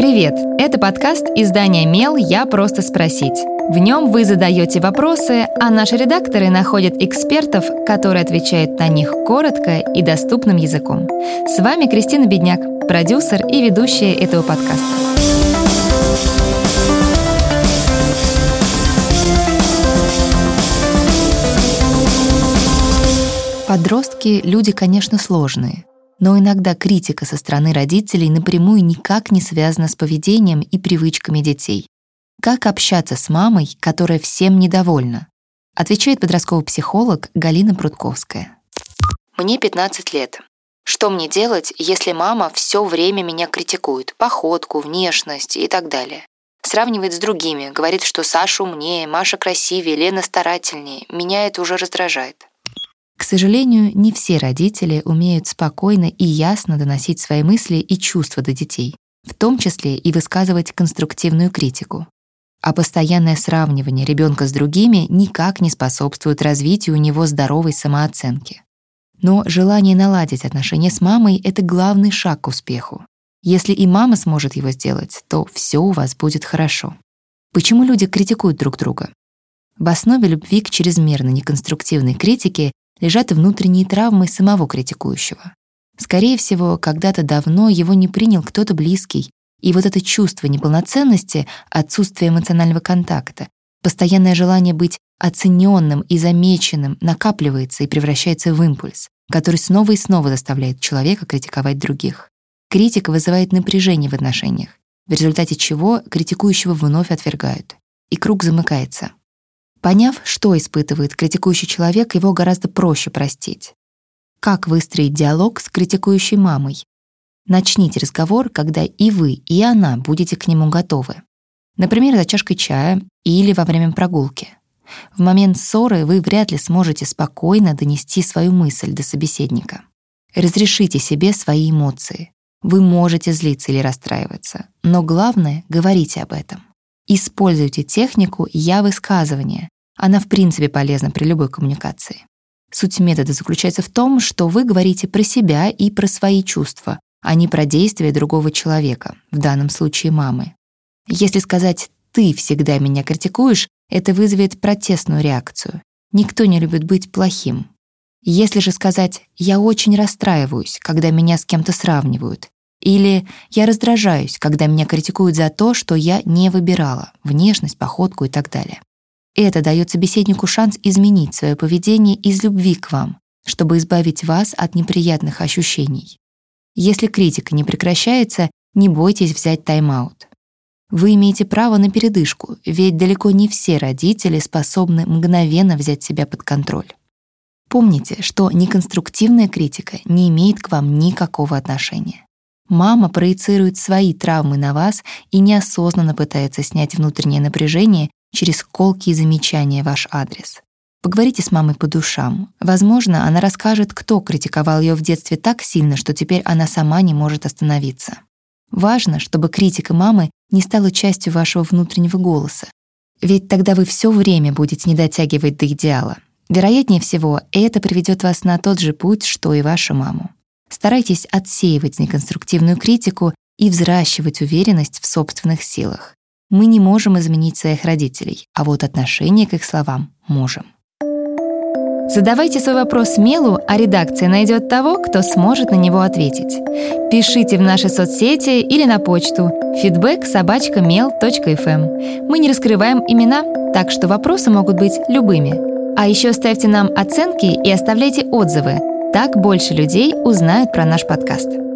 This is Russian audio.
Привет! Это подкаст издания «Мел. Я просто спросить». В нем вы задаете вопросы, а наши редакторы находят экспертов, которые отвечают на них коротко и доступным языком. С вами Кристина Бедняк, продюсер и ведущая этого подкаста. Подростки – люди, конечно, сложные. Но иногда критика со стороны родителей напрямую никак не связана с поведением и привычками детей. Как общаться с мамой, которая всем недовольна? Отвечает подростковый психолог Галина Прудковская. Мне 15 лет. Что мне делать, если мама все время меня критикует? Походку, внешность и так далее. Сравнивает с другими, говорит, что Саша умнее, Маша красивее, Лена старательнее. Меня это уже раздражает. К сожалению, не все родители умеют спокойно и ясно доносить свои мысли и чувства до детей, в том числе и высказывать конструктивную критику. А постоянное сравнивание ребенка с другими никак не способствует развитию у него здоровой самооценки. Но желание наладить отношения с мамой — это главный шаг к успеху. Если и мама сможет его сделать, то все у вас будет хорошо. Почему люди критикуют друг друга? В основе любви к чрезмерно неконструктивной критике лежат внутренние травмы самого критикующего. Скорее всего, когда-то давно его не принял кто-то близкий, и вот это чувство неполноценности, отсутствие эмоционального контакта, постоянное желание быть оцененным и замеченным накапливается и превращается в импульс, который снова и снова заставляет человека критиковать других. Критика вызывает напряжение в отношениях, в результате чего критикующего вновь отвергают. И круг замыкается. Поняв, что испытывает критикующий человек, его гораздо проще простить. Как выстроить диалог с критикующей мамой? Начните разговор, когда и вы, и она будете к нему готовы. Например, за чашкой чая или во время прогулки. В момент ссоры вы вряд ли сможете спокойно донести свою мысль до собеседника. Разрешите себе свои эмоции. Вы можете злиться или расстраиваться, но главное — говорите об этом. Используйте технику «я-высказывание». Она в принципе полезна при любой коммуникации. Суть метода заключается в том, что вы говорите про себя и про свои чувства, а не про действия другого человека, в данном случае мамы. Если сказать «ты всегда меня критикуешь», это вызовет протестную реакцию. Никто не любит быть плохим. Если же сказать «я очень расстраиваюсь, когда меня с кем-то сравнивают», или я раздражаюсь, когда меня критикуют за то, что я не выбирала внешность, походку и так далее. Это дает собеседнику шанс изменить свое поведение из любви к вам, чтобы избавить вас от неприятных ощущений. Если критика не прекращается, не бойтесь взять тайм-аут. Вы имеете право на передышку, ведь далеко не все родители способны мгновенно взять себя под контроль. Помните, что неконструктивная критика не имеет к вам никакого отношения. Мама проецирует свои травмы на вас и неосознанно пытается снять внутреннее напряжение через колкие замечания в ваш адрес. Поговорите с мамой по душам. Возможно, она расскажет, кто критиковал ее в детстве так сильно, что теперь она сама не может остановиться. Важно, чтобы критика мамы не стала частью вашего внутреннего голоса. Ведь тогда вы все время будете не дотягивать до идеала. Вероятнее всего, это приведет вас на тот же путь, что и вашу маму. Старайтесь отсеивать неконструктивную критику и взращивать уверенность в собственных силах. Мы не можем изменить своих родителей, а вот отношение к их словам можем. Задавайте свой вопрос Мелу, а редакция найдет того, кто сможет на него ответить. Пишите в наши соцсети или на почту feedback mail.fm. Мы не раскрываем имена, так что вопросы могут быть любыми. А еще ставьте нам оценки и оставляйте отзывы – так больше людей узнают про наш подкаст.